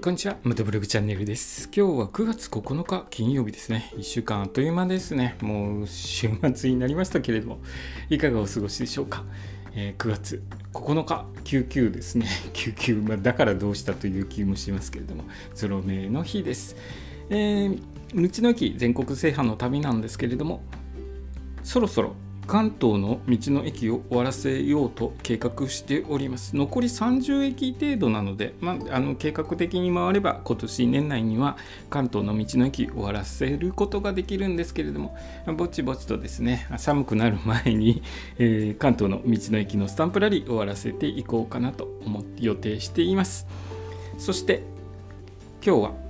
こんにちは、ムトブログチャンネルです。今日は9月9日金曜日ですね。1週間あっという間ですね。もう週末になりましたけれども、いかがお過ごしでしょうか。えー、9月9日、99ですね。99、まあ、だからどうしたという気もしますけれども、ゾロ目の日です。えー、道の駅全国制覇の旅なんですけれども、そろそろ関東の道の駅を終わらせようと計画しております。残り30駅程度なので、まあ、あの計画的に回れば今年年内には関東の道の駅終わらせることができるんですけれどもぼちぼちとですね寒くなる前に、えー、関東の道の駅のスタンプラリー終わらせていこうかなと思って予定しています。そして今日は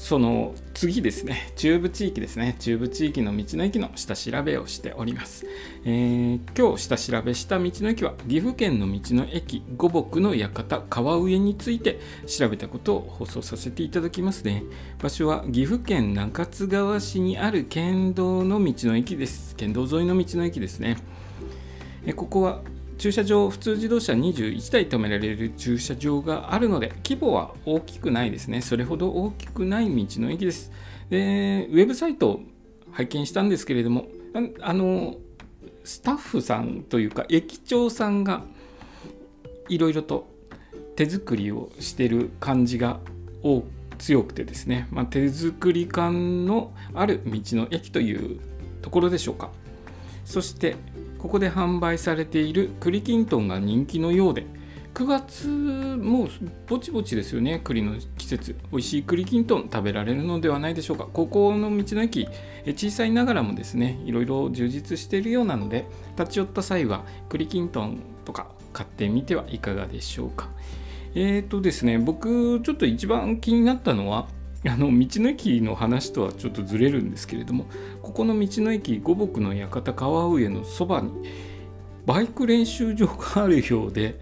その次ですね、中部地域ですね、中部地域の道の駅の下調べをしております。えー、今日下調べした道の駅は、岐阜県の道の駅五木の館川上について調べたことを放送させていただきますね。場所は岐阜県中津川市にある県道の道の駅です。県道沿いの道の駅ですね。えここは駐車場、普通自動車21台止められる駐車場があるので、規模は大きくないですね。それほど大きくない道の駅です。で、ウェブサイトを拝見したんですけれども、あの、スタッフさんというか、駅長さんがいろいろと手作りをしてる感じが強くてですね、まあ、手作り感のある道の駅というところでしょうか。そしてここで販売されている栗きんとんが人気のようで9月もうぼちぼちですよね栗の季節。美味しい栗きんとん食べられるのではないでしょうか。ここの道の駅小さいながらもですねいろいろ充実しているようなので立ち寄った際は栗きんとんとか買ってみてはいかがでしょうか。えーとですね僕ちょっと一番気になったのはあの道の駅の話とはちょっとずれるんですけれどもここの道の駅五木の館川上のそばにバイク練習場があるようで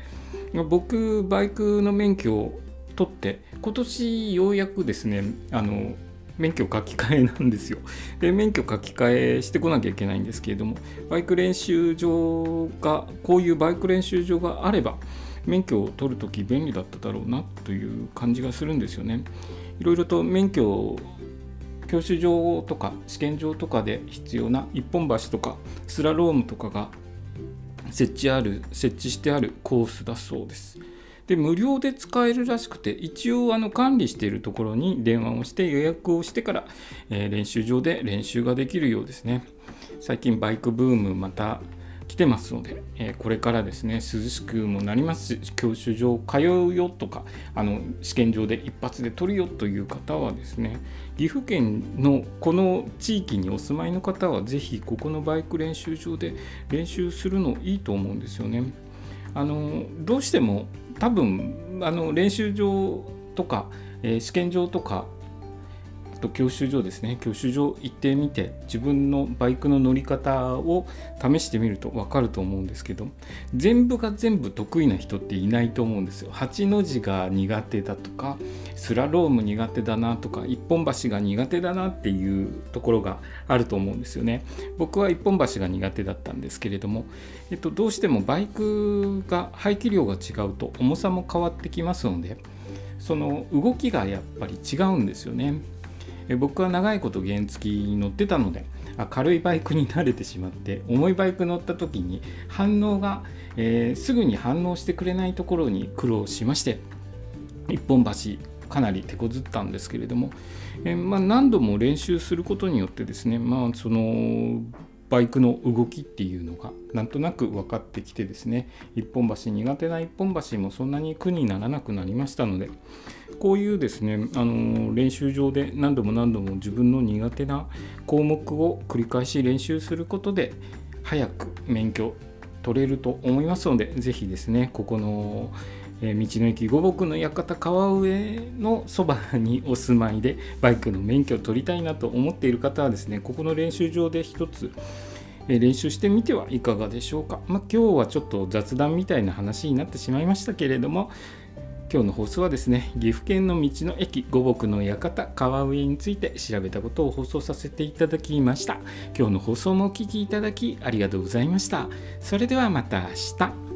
僕バイクの免許を取って今年ようやくですねあの免許書き換えなんですよ。で免許書き換えしてこなきゃいけないんですけれどもバイク練習場がこういうバイク練習場があれば免許を取るとき便利だっただろうなという感じがするんですよね。いろいろと免許を教習所とか試験場とかで必要な一本橋とかスラロームとかが設置ある設置してあるコースだそうです。で無料で使えるらしくて一応あの管理しているところに電話をして予約をしてから、えー、練習場で練習ができるようですね。最近バイクブームまた来てますので、えー、これからですね涼しくもなりますし教習所通うよとかあの試験場で一発で取るよという方はですね岐阜県のこの地域にお住まいの方はぜひここのバイク練習場で練習するのいいと思うんですよね。あのどうしても多分あの練習場とか、えー、試験場とかと教習所ですね。教習所行ってみて自分のバイクの乗り方を試してみると分かると思うんですけど全部が全部得意な人っていないと思うんですよ。8の字が苦手だとかスラローム苦手だなとか一本橋が苦手だなっていうところがあると思うんですよね。僕は一本橋が苦手だったんですけれども、えっと、どうしてもバイクが排気量が違うと重さも変わってきますのでその動きがやっぱり違うんですよね。僕は長いこと原付に乗ってたので軽いバイクに慣れてしまって重いバイク乗った時に反応が、えー、すぐに反応してくれないところに苦労しまして一本橋かなり手こずったんですけれども、えー、まあ、何度も練習することによってですね、まあ、そのバイクの動きっていうのがなんとなく分かってきてですね。一本橋苦手な一本橋もそんなに苦にならなくなりましたのでこういうですねあの練習場で何度も何度も自分の苦手な項目を繰り返し練習することで早く免許取れると思いますので是非ですねここのえ道の駅五木の館川上のそばにお住まいでバイクの免許を取りたいなと思っている方はですねここの練習場で一つ練習してみてはいかがでしょうか、まあ、今日はちょっと雑談みたいな話になってしまいましたけれども今日の放送はですね岐阜県の道の駅五木の館川上について調べたことを放送させていただきました。今日の放送もお聴きいただきありがとうございました。それではまた明日。